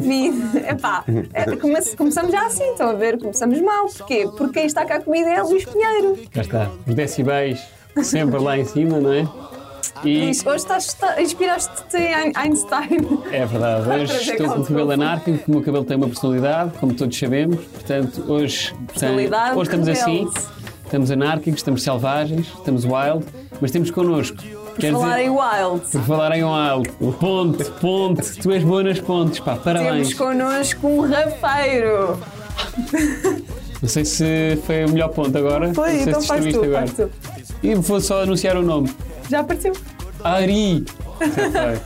vida. Epá, é, come- começamos já assim, estão a ver? Começamos mal. Porquê? Porque quem está cá comigo é o Luís Pinheiro. Cá está. Os decibéis sempre lá em cima, não é? E Luís, hoje estás, está- inspiraste-te em Einstein. é verdade, hoje estou com o cabelo anárquico, o meu cabelo tem uma personalidade, como todos sabemos. Portanto, hoje, tem- hoje estamos assim, estamos anárquicos, estamos selvagens, estamos wild, mas temos connosco. Por quer falar dizer- em Wild, Por falar em wild, ponte, ponte, tu és boa nas pontes, pá, temos parabéns. connosco um rafeiro. Não sei se foi o melhor ponto agora. Foi, não sei então se faz tu, agora. faz tu. E vou só anunciar o nome. Já apareceu. Ari.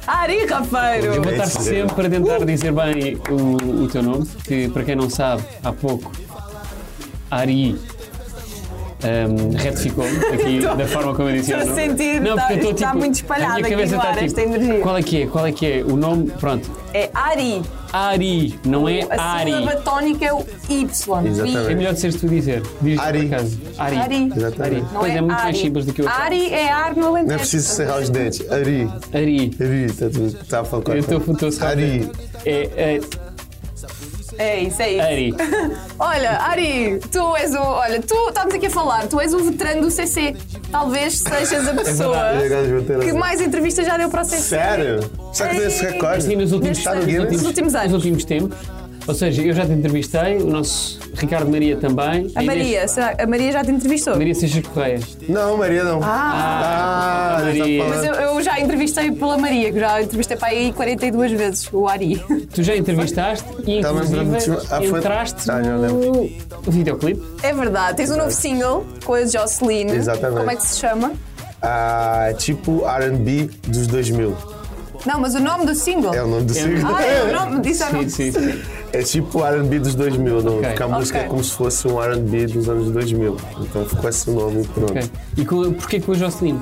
Ari Eu Rafeiro. vou estar sempre a tentar dizer bem o, o teu nome, que para quem não sabe, há pouco, Ari um, retificou-me aqui da forma como eu disse. estou o a sentir, não, eu estou, está tipo, muito a espalhado minha aqui cabeça no está ar tipo, esta energia. Qual é que é? Qual é que é? O nome, pronto. É Ari. Ari, não é A Ari. sílaba tónica é o Y. Exatamente. É melhor de seres tu dizer. Diz Ari. por acaso. Ari. Ari. Exatamente. Pois é, muito Ari. mais simples do que eu. Ari é ar no Alentejo. Não é preciso serrar os dentes. Ari. Ari. Ari, está. Está a falar com Eu estou a Ari. É, é É isso, é isso. Ari. Olha, Ari, tu és o. Olha, tu estamos aqui a falar, tu és o veterano do CC. Talvez sejas a pessoa verdade. que mais entrevistas já deu para o CC. Sério? Será que tem esse recorde? Assim, nos últimos, Nestes Está no anos, Guinness? nos últimos anos. nos últimos tempos. Ou seja, eu já te entrevistei, o nosso Ricardo Maria também. A Maria, será- a Maria já te entrevistou? Maria Seixas Correia. Não, Maria não. Ah, Ah, já Maria. mas eu, eu já entrevistei pela Maria, que já entrevistei para aí 42 vezes o Ari. Tu já entrevistaste e Tá, inclusive ah, foi- entraste já no videoclipe. É verdade, tens um novo single com a Jocelyn. Exatamente. Como é que se chama? Ah, tipo R&B dos 2000. Não, mas o nome do single. É o nome do single. Ah, é o nome disso é o Sim, sim, sim. É tipo R&B dos 2000, não? Ok. Porque a música é como se fosse um R&B dos anos 2000. Então ficou esse nome e pronto. Ok. E com, porquê com a Jocelyn?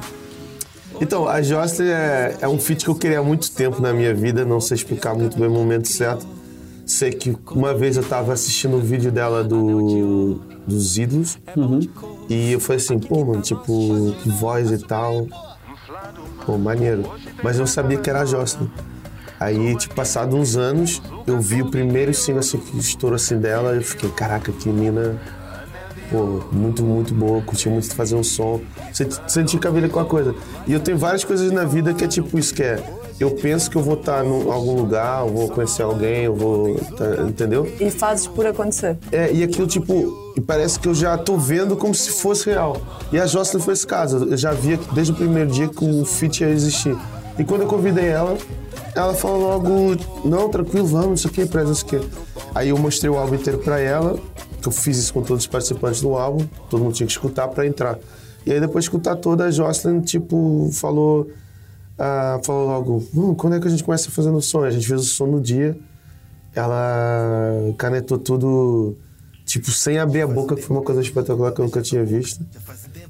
Então, a Jocelyn é, é um feat que eu queria há muito tempo na minha vida, não sei explicar muito bem o momento certo. Sei que uma vez eu tava assistindo o vídeo dela do, dos ídolos e eu falei assim, pô, mano, tipo, que voz e tal. Pô, maneiro. Mas eu não sabia que era a Jocelyn. Aí, tipo, passado uns anos, eu vi o primeiro single assim, que estourou assim dela e eu fiquei, caraca, que mina pô, muito, muito boa, curti muito de fazer um som, senti, senti que a vida com a coisa. E eu tenho várias coisas na vida que é tipo isso, que é, eu penso que eu vou estar em algum lugar, eu vou conhecer alguém, eu vou, tá, entendeu? E fazes por acontecer. É, e aquilo, tipo, parece que eu já tô vendo como se fosse real. E a Jocelyn foi esse caso, eu já via desde o primeiro dia que o feat ia existir. E quando eu convidei ela, ela falou logo, não, tranquilo, vamos, não sei o que, preza, não sei o que. Aí eu mostrei o álbum inteiro pra ela, que eu fiz isso com todos os participantes do álbum, todo mundo tinha que escutar pra entrar. E aí depois de escutar toda, a Jocelyn, tipo, falou, ah, falou logo, hum, quando é que a gente começa fazendo o som? A gente fez o som no dia, ela canetou tudo, tipo, sem abrir a boca, que foi uma coisa espetacular que eu nunca tinha visto.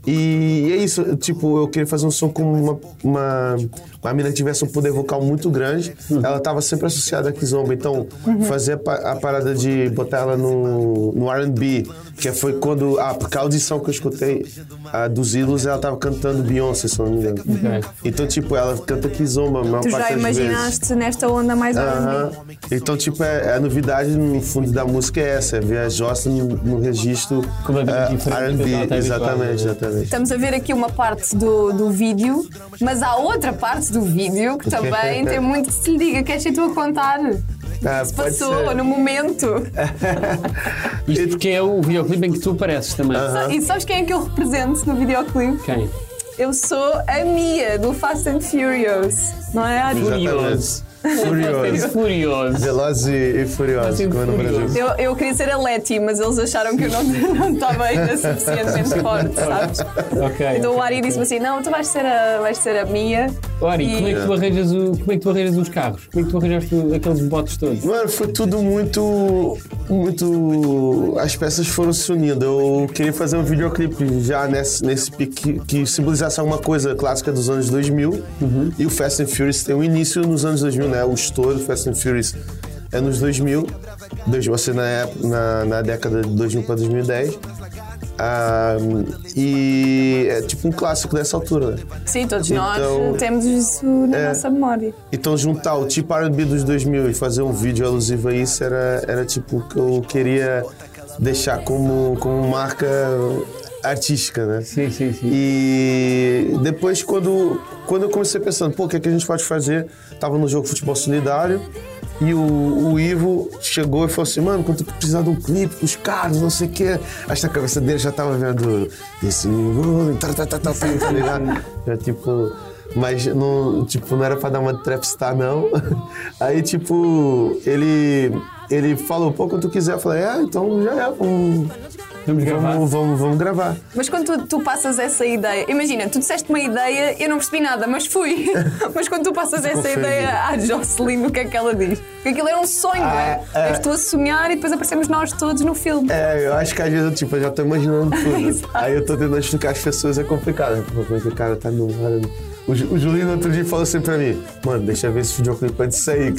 E, é isso, tipo, eu queria fazer um som com uma, uma, uma mina que tivesse um poder vocal muito grande. Ela tava sempre associada a Kizomba, então fazer a, a parada de botar ela no, no R&B, que foi quando, ah, porque a audição que eu escutei a dos ídolos, ela tava cantando Beyoncé, se eu não me engano. Então, tipo, ela canta Kizomba a maior Tu parte já das vezes. imaginaste nesta onda mais menos? Então, tipo, é, a novidade no fundo da música é essa, é ver a Jocelyn no, no registro do que ela R&B, está habituada. exatamente, Estamos a ver aqui uma parte do, do vídeo, mas há outra parte do vídeo que também tem muito que se lhe diga. Queres ser tu a contar? Ah, Se passou ser. no momento. Isto porque é o videoclipe em que tu apareces também. E sabes quem é que eu represento no videoclipe? Quem? Eu sou a Mia do Fast and Furious, não é, Ari? Furioso. Furioso. Furioso. Velozes e, e Furiosos, Assim, como é no furioso. Brasil. Eu, eu queria ser a Letty, mas eles acharam que eu não, não estava ainda suficientemente forte, sabes? Ok. Então o ok. Ari disse-me assim: não, tu vais ser a, vais ser a Mia. Ori, como é, que tu arranjas o, como é que tu arranjas os carros? Como é que tu arranjaste o- aqueles botes todos? Mano, foi tudo muito. Muito. As peças foram se unindo. Eu queria fazer um videoclipe já nesse, nesse pique que simbolizasse alguma coisa clássica dos anos 2000. E o Fast and Furious tem um início nos anos 2000, né? O estouro do Fast and Furious é nos 2000. 2000 assim, na, na, na década de 2000 para 2010. Ah, e é tipo um clássico dessa altura, né? Sim, todos Então- nós temos isso na É. nossa memória. Então juntar o tipo R&B dos 2000 e fazer um vídeo alusivo a isso era, era tipo o que eu queria deixar como, como marca artística, né? Sim, sim, sim. E depois, quando, quando eu comecei pensando, pô, o que, é que a gente pode fazer? Tava no jogo Futebol Solidário e o, o Ivo chegou e falou assim: mano, quando tu precisar de um clipe pros caras, não sei o quê. Acho que a cabeça dele já tava vendo esse. Tá, tá, tá, tá, tá ligado? Já tipo. Mas não, tipo, não era pra dar uma trapstar, não. Aí, tipo, ele, ele falou, pô, quando tu quiser. Eu falei, é, então já é, vamos, Vamos gravar. vamos, vamos, vamos gravar. Mas quando tu, tu passas essa ideia, imagina, tu disseste uma ideia, eu não percebi nada, mas fui. mas quando tu passas essa ideia à Jocelyn, o que é que ela diz? Porque aquilo é um sonho, não é? Ah, é. És tu a sonhar e depois aparecemos nós todos no filme. É, eu acho que às vezes eu, tipo, eu já tô imaginando tudo. Aí eu tô tentando explicar às pessoas, é complicado. É que o cara tá no. O, o Julinho outro dia falou assim pra mim, mano, deixa eu ver esse videoclipe antes de sair.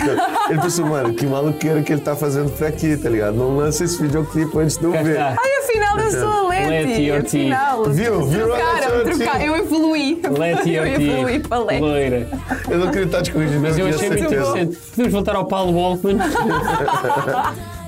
Ele pensou, mano, que maluqueira que ele tá fazendo pra aqui, tá ligado? Não lança esse videoclipe antes de eu ver. Ai, afinal eu sou a Leti. Afinal. Viu? Viu a Trocaram, trocaram. Eu evoluí. Leti eu evoluí para Leti. loira. Eu não queria estar te corrigindo, Mas eu achei muito interessante. Podemos voltar ao Paulo Walkman.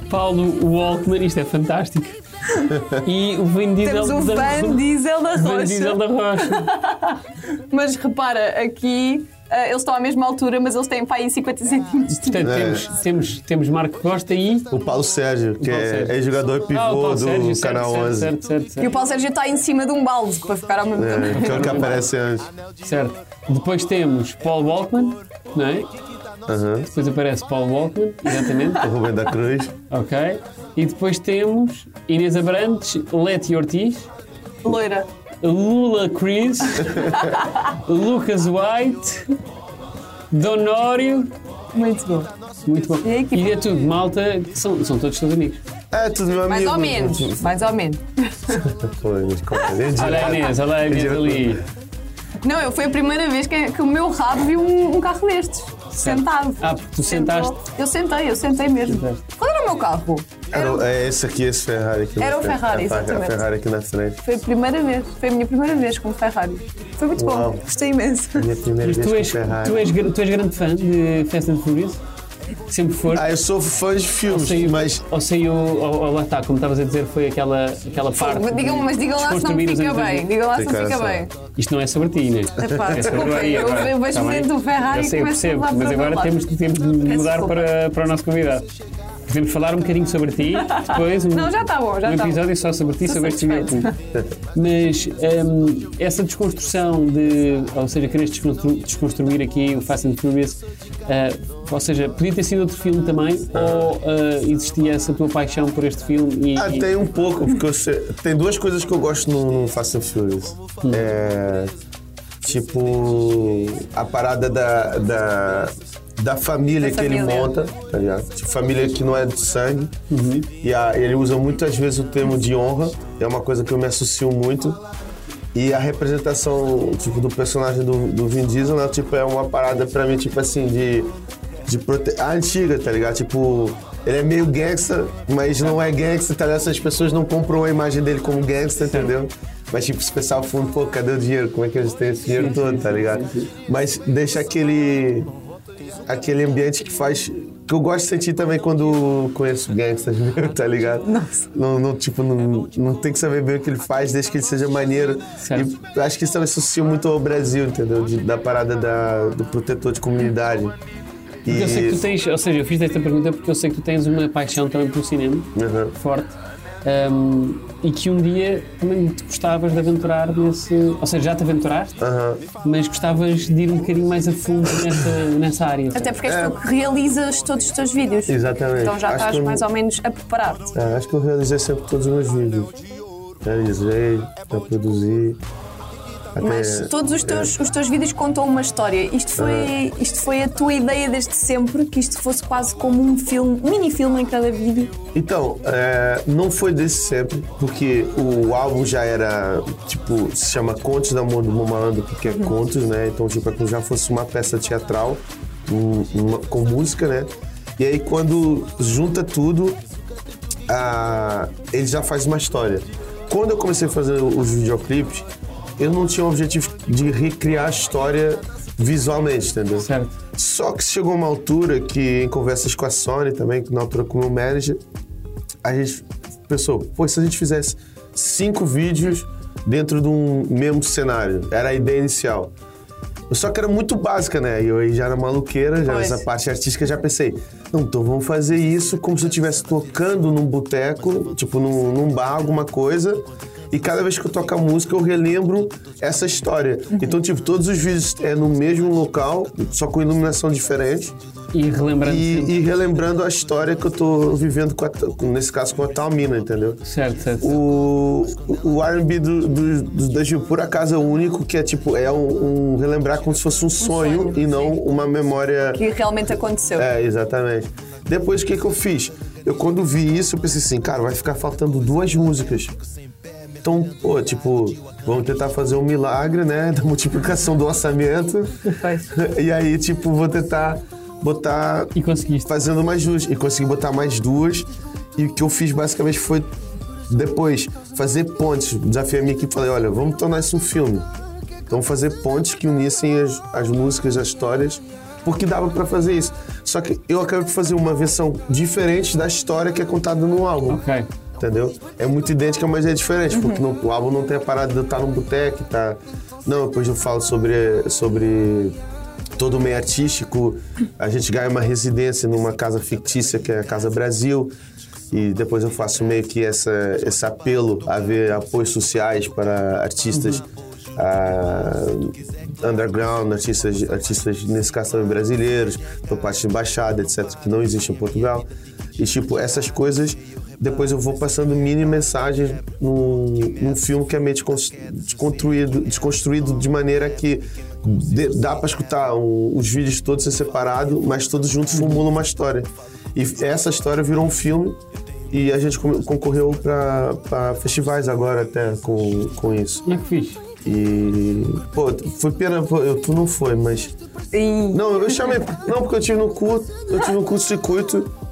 Paulo Walkman, isto é fantástico. E o Vin Diesel Temos o da Van Diesel da Vin Diesel Rocha. da Rocha. Mas repara, aqui eles estão à mesma altura, mas eles têm para aí 50 centímetros. Portanto, É. temos, temos, temos Marco Costa e. O Paulo Sérgio, que Paulo é, Sérgio. é jogador pivô Ah, o Paulo do Sérgio, certo, Canal certo, 11. Certo, certo, E o Paulo Sérgio está em cima de um balde para ficar ao mesmo tempo. É, aquele que aparece antes. certo. Depois temos Paul Walkman, não é? Aham. Depois aparece Paul Walkman, exatamente. O Rubem da Cruz. Ok. E depois temos Inês Abrantes, Leti Ortiz, Loira. Lula Chris, Lucas White, Donório. Muito bom. Muito bom. E? E é tudo, malta, que são, são todos teus amigos. É, tudo meu amigo. Mais ou menos. Mais ou menos. Olha a Inês, olha a Inês ali. Não, eu foi a primeira vez que, que o meu rabo viu um, um carro destes. Sentado. Ah, porque tu Sentou. sentaste. Eu sentei, eu sentei mesmo. Sentaste. Qual era o meu carro? Era, é esse aqui, esse Ferrari aqui. Era o frente. Ferrari, A- A exatamente. Ferrari aqui na frente. Foi a primeira vez. Foi a minha primeira vez com o Ferrari. Foi muito Uau. bom. Gostei imenso. Minha primeira Mas vez tu com és, Ferrari. tu, és, tu és grande fã de Fast and Furious? Sempre foste? Ah, eu sou fã de filmes, Saiu- mas Ou saiu, ou, ou lá está, como estavas a dizer, foi aquela, aquela parte. Mas digam, mas digam lá se não fica bem. 80. Digam lá se não fica bem. Isto não é sobre ti, Inês. Epá, É sobre desculpem, Maria eu- agora, eu vejo está bem? dentro do Ferrari Eu sei, e eu começo a percebo, levar mas agora temos, temos de mudar desculpa. para, para o nosso convidado. Podemos falar um bocadinho sobre ti, depois um, Não, já está bom, já um está bom. episódio só sobre ti, Estou sobre este videoclipe. Mas hum, essa desconstrução de, ou seja, queres desconstru- desconstruir aqui o Fast and Furious, ah, ou seja, podia ter sido outro filme também, ou ah, existia essa tua paixão por este filme? E, Ah, e- tem um pouco, porque eu sei- tem duas coisas que eu gosto no, no Fast and Furious. Hum. É, tipo, a parada da, da, da família Da que ele família. monta, tá ligado? Tipo, família que não é de sangue. Uhum. E a- ele usa muitas vezes o termo de honra, é uma coisa que eu me associo muito. E a representação, tipo, do personagem do, do Vin Diesel, né? Tipo, é uma parada pra mim, tipo assim, de... de prote... A antiga, tá ligado? Tipo, ele é meio gangsta, mas não é gangsta, tá ligado? Essas pessoas não compram a imagem dele como gangsta, entendeu? Mas, tipo, se pensar ao fundo, pô, cadê o dinheiro? Como é que eles têm esse dinheiro todo, tá ligado? Mas deixa aquele... Aquele ambiente que faz... Que eu gosto de sentir também quando conheço gangsters, tá ligado? Nossa. Não, não, tipo, não, não tem que saber bem o que ele faz, desde que ele seja maneiro. Certo. E acho que isso também associa muito ao Brasil, entendeu? De- da parada da, do protetor de comunidade. E, eu sei que tu tens, ou seja, eu fiz esta pergunta porque eu sei que tu tens uma paixão também pelo cinema, Uhum. forte, hum, e que um dia também te gostavas de aventurar nesse. Ou seja, já te aventuraste, Aham. mas gostavas de ir um bocadinho mais a fundo nessa, nessa área. Até porque és tu que realizas todos os teus vídeos. Exatamente. Então já Acho estás eu- mais ou menos a preparar-te. É, acho que eu realizei sempre todos os meus vídeos. Realizei, já produzi. Até, Mas todos os teus, os teus vídeos contam uma história. Isto foi, isto foi a tua ideia desde sempre, que isto fosse quase como um filme, um mini-filme em cada vídeo. Então, é, não foi desse sempre, porque o álbum já era, tipo, se chama Contos da Amor do Malandro, porque é contos, né? Então, tipo, é como já fosse uma peça teatral um- uma- com música, né? E aí, quando junta tudo, ah, ele já faz uma história. quando eu comecei a fazer os videoclipes, eu não tinha o objetivo de recriar a história visualmente, entendeu? Certo. Só que chegou uma altura que, em conversas com a Sony também, na altura com o meu manager, a gente pensou, pô, se a gente fizesse cinco vídeos dentro de um mesmo cenário, era a ideia inicial. Só que era muito básica, né? E eu aí já era maluqueira, já nessa parte artística já pensei, não, então vamos fazer isso como se eu estivesse tocando num boteco, tipo num, num bar, alguma coisa. E cada vez que eu toco a música, eu relembro essa história. Então, tipo, todos os vídeos é no mesmo local, só com iluminação diferente. E relembrando. E, e relembrando a história que eu tô vivendo, com a, com- nesse caso, com a tal mina, entendeu? Certo, certo. O, o R&B do, do, do da Gil, por acaso, é o único que é tipo, é um, um relembrar como se fosse um sonho, sonho, e não uma memória... Que realmente aconteceu. É, exatamente. Depois, o que que eu fiz? Eu, quando vi isso, eu pensei assim, cara, vai ficar faltando duas músicas. Então, pô, tipo, vamos tentar fazer um milagre, né? Da multiplicação do orçamento. E aí, tipo, vou tentar botar E conseguiste. fazendo mais duas. E consegui botar mais duas. E o que eu fiz basicamente foi depois fazer pontes. Desafiei a minha equipe e falei: olha, vamos tornar isso um filme. Então fazer pontes que unissem as, as músicas, as histórias, porque dava pra fazer isso. Só que eu acabei de fazer uma versão diferente da história que é contada no álbum. Ok. Entendeu? É muito idêntica, mas é diferente, porque no- o álbum não tem a parada de estar num boteco, tá? Não, depois eu falo sobre, sobre todo o meio artístico. A gente ganha uma residência numa casa fictícia, que é a Casa Brasil. E depois eu faço meio que essa, esse apelo a ver apoios sociais para artistas ah, underground, artistas, artistas, nesse caso também brasileiros, por parte de embaixada, etc., que não existe em Portugal. E, tipo, essas coisas, depois eu vou passando mini mensagens num, num filme que é meio descons- desconstruído, desconstruído de maneira que de- dá para escutar os vídeos todos em separado, mas todos juntos formulam uma história. E essa história virou um filme e a gente con- concorreu para festivais agora até com, com isso. Como é que fiz? E, pô, foi pena, pô, eu, tu não foi, mas. E Não, eu chamei. Não, porque eu tive no curto, eu tive no curto-circuito. E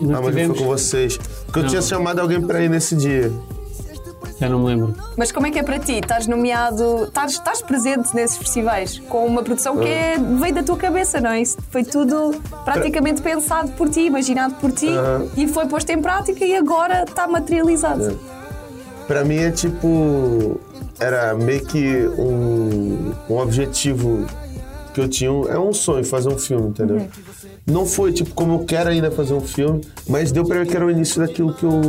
nós Ah, mas eu tivemos- fui com vocês. Porque eu Não. tinha chamado alguém pra ir nesse dia. Já não me lembro. Mas como é que é para ti? Estás nomeado, estás, estás presente nesses festivais com uma produção que é, veio da tua cabeça, não é? Isso foi tudo praticamente pensado por ti, imaginado por ti Aham. e foi posto em prática e agora está materializado. Pra mim é tipo. Era meio que um, um objetivo que eu tinha. É um sonho fazer um filme, entendeu? Não foi tipo como eu quero ainda fazer um filme, mas deu pra ver que era o início daquilo que eu,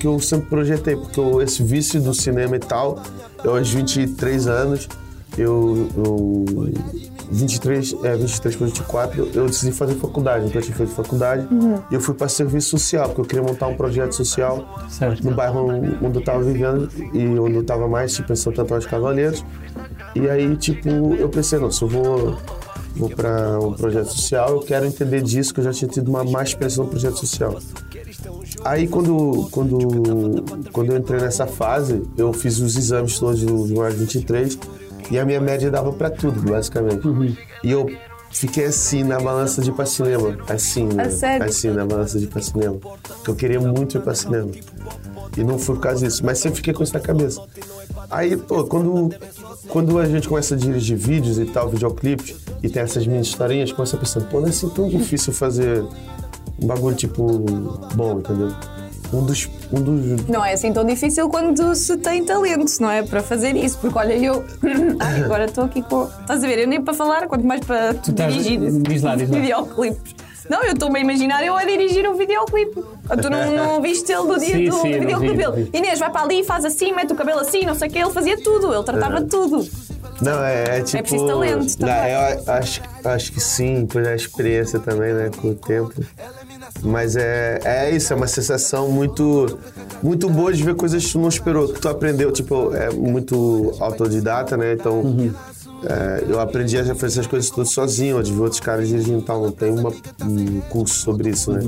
que eu sempre projetei. Porque eu- esse vício do cinema e tal, eu aos 23 anos, eu. eu 23, é, 23 para 24, eu decidi fazer faculdade. Então eu tinha feito faculdade e eu fui para serviço social, porque eu queria montar um projeto social Certo. no bairro onde eu tava vivendo e onde eu tava mais, tipo, em Santo Antônio dos Cavaleiros. E aí, tipo, eu pensei, não, se eu vou, vou para um projeto social, eu quero entender disso, que eu já tinha tido uma má experiência no projeto social. Aí, quando, quando, quando eu entrei nessa fase, eu fiz os exames todos do, do mais 23 e a minha média dava pra tudo, basicamente. E eu fiquei assim na balança de ir pra cinema. Assim, né? Assim, na balança de ir pra cinema. Porque eu queria muito ir pra cinema. E não foi por causa disso, mas sempre fiquei com isso na cabeça. Aí, pô, quando, quando a gente começa a dirigir vídeos e tal, videoclipes, e tem essas mini historinhas, começa pensando, pô, não é assim tão difícil fazer um bagulho, tipo, bom, entendeu? Um dos. Um dos Não é assim tão difícil quando se tem talento, não é? Para fazer isso, porque olha, eu. Ai, agora estou aqui com. Estás a ver? Eu nem para falar, quanto mais para estás- dirigir diz lá, diz lá. videoclipes. Não, eu estou-me a imaginar eu a dirigir um videoclipe. Tu não, não viste ele do dia Sim, do sim, videoclipe vi. Inês, vai para ali, faz assim, mete o cabelo assim, não sei o que. Ele fazia tudo, ele tratava de tudo. Não, é, é tipo. preciso talento Não, também. eu acho, acho que sim, por a experiência também, né, com o tempo. Mas é, é isso, é uma sensação muito, muito boa de ver coisas que tu não esperou, que tu aprendeu. Tipo, é muito autodidata, né? Então, é, eu aprendi a fazer essas coisas todas sozinho, de ver outros caras dirigindo tal. Não tem uma- um curso sobre isso, né?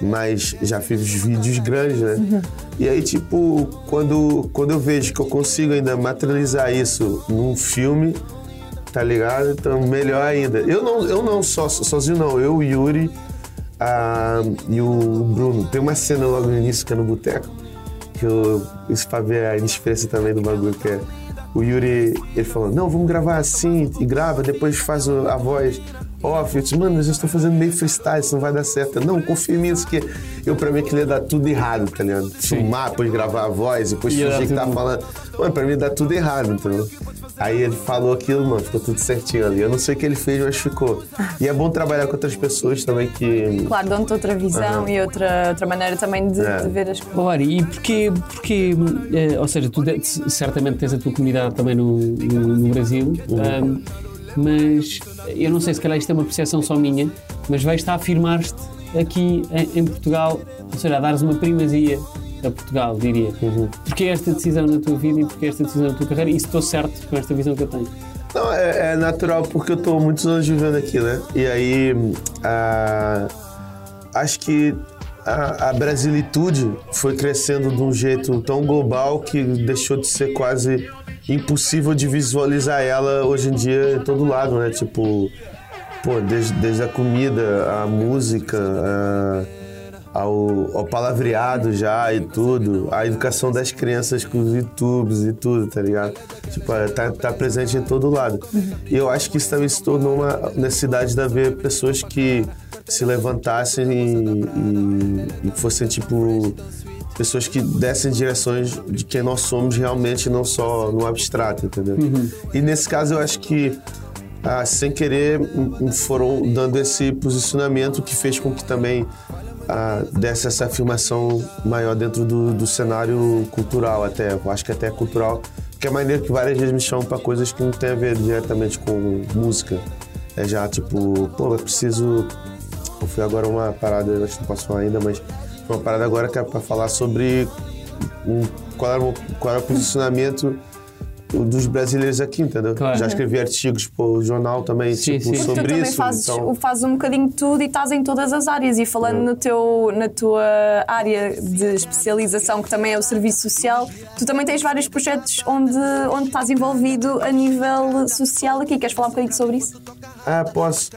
Mas já fiz vídeos grandes, né? E aí, tipo, quando, quando eu vejo que eu consigo ainda materializar isso num filme, tá ligado? Então, melhor ainda. Eu não, eu não só, sozinho, não. Eu, Yuri ah, e o Bruno. Tem uma cena logo no início que é no boteco. que eu. Isso pra ver a inexperiência também do bagulho, que é. O Yuri, ele falou, não, vamos gravar assim, e grava, depois faz a voz off. Eu disse, mano, eu já estou fazendo meio freestyle, isso não vai dar certo. Eu, Não, confia em mim, isso que eu pra mim que ia dar tudo errado, tá ligado? Filmar, depois gravar a voz, depois dar fingir que tá falando. Mano, pra mim dá tudo errado, entendeu? Aí ele falou aquilo, mano, ficou tudo certinho ali. Eu não sei o que ele fez, mas ficou. E é bom trabalhar com outras pessoas também que. Claro, dão-te outra visão Aham. e outra, outra maneira também de, É. de ver as coisas. Olha, e porquê, porquê eh, ou seja, tu de- certamente tens a tua comunidade também no, no, no Brasil, ahm, mas eu não sei se calhar isto é uma percepção só minha, mas vais-te a afirmar-te aqui em, em Portugal, ou seja, a dares uma primazia a Portugal, diria. Porquê esta decisão na tua vida e porquê esta decisão na tua carreira? E se estou certo com esta visão que eu tenho? Não, é, é natural porque eu tô muitos anos vivendo aqui, né? E aí, ah, acho que a, a brasilitude foi crescendo de um jeito tão global que deixou de ser quase impossível de visualizar ela hoje em dia em todo lado, né? Tipo, pô, desde, desde a comida, a música, a- ao, ao palavreado já e tudo, a educação das crianças com os YouTubes e tudo, tá ligado? Tipo, é, tá, tá presente em todo lado. E eu acho que isso também se tornou uma necessidade de haver pessoas que se levantassem e, e, e fossem, tipo, pessoas que dessem direções de quem nós somos realmente, não só no abstrato, entendeu? E nesse caso eu acho que ah, sem querer, foram dando esse posicionamento que fez com que também ah, desse essa afirmação maior dentro do, do cenário cultural até, eu acho que até cultural, que é maneiro que várias vezes me chamam para coisas que não tem a ver diretamente com música. É já tipo, pô, eu preciso. Eu fui agora uma parada, acho que não posso falar ainda, mas uma parada agora que é para falar sobre um- qual, era qual era o posicionamento dos brasileiros aqui, entendeu? Claro. Já escrevi artigos pro jornal também, Sim, tipo, sim. Tu sobre também isso. fazes, então, fazes um bocadinho de tudo e estás em todas as áreas. E falando no teu, na tua área de especialização, que também é o serviço social, tu também tens vários projetos onde, onde estás envolvido a nível social aqui. Queres falar um bocadinho sobre isso? Ah, posso.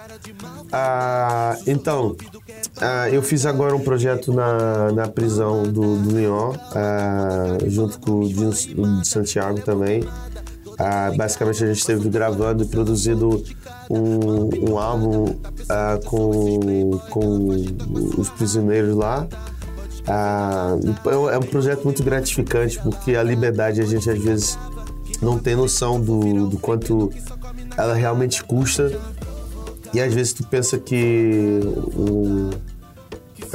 Ah, então, ah, eu fiz agora um projeto na, na prisão do, do Lyon, ah, junto com o de Santiago também. Ah, basicamente a gente esteve gravando e produzindo um, um álbum ah, com, com os prisioneiros lá. Ah, é um- é um projeto muito gratificante porque a liberdade a gente às vezes não tem noção do, do quanto ela realmente custa e às vezes tu pensa que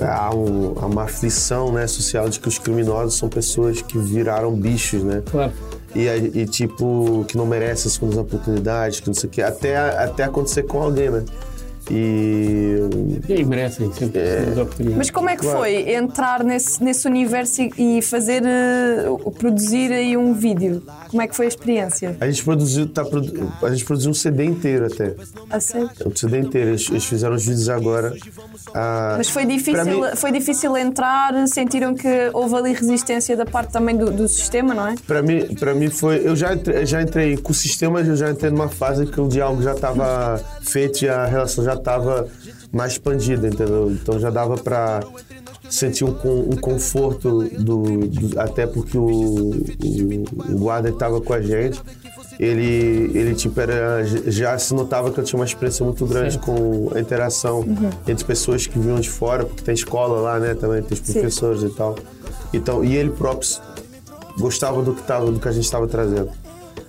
há, um- há uma aflição né, social de que os criminosos são pessoas que viraram bichos, né? Claro. E, e, tipo, que não merecem as segundas oportunidades, que não sei o quê, até, até acontecer com alguém, né? E E aí merecem sempre as oportunidades. Mas como é que Claro. foi entrar nesse, nesse universo e, fazer, eh, produzir aí um vídeo? Como é que foi a experiência? a gente produziu, tá, produ- a gente produziu um CD inteiro até. A sério? Um CD inteiro. Eles, eles fizeram os vídeos agora. Ah, Mas foi difícil, mim- foi difícil entrar, sentiram que houve ali resistência da parte também do, do sistema, não é? Pra mim, pra mim foi. Eu já entrei, já entrei com o sistema, eu já entrei numa fase que o diálogo já estava feito e a relação já estava mais expandida, entendeu? Então já dava pra sentir um, um conforto do, do- até porque o, o, o guarda que tava com a gente. Ele, ele tipo, era, já se notava que eu tinha uma experiência muito grande com a interação entre pessoas que vinham de fora, porque tem escola lá, né? Também tem os Sim. professores e tal. Então, e ele próprio gostava do que, tava, do que a gente estava trazendo.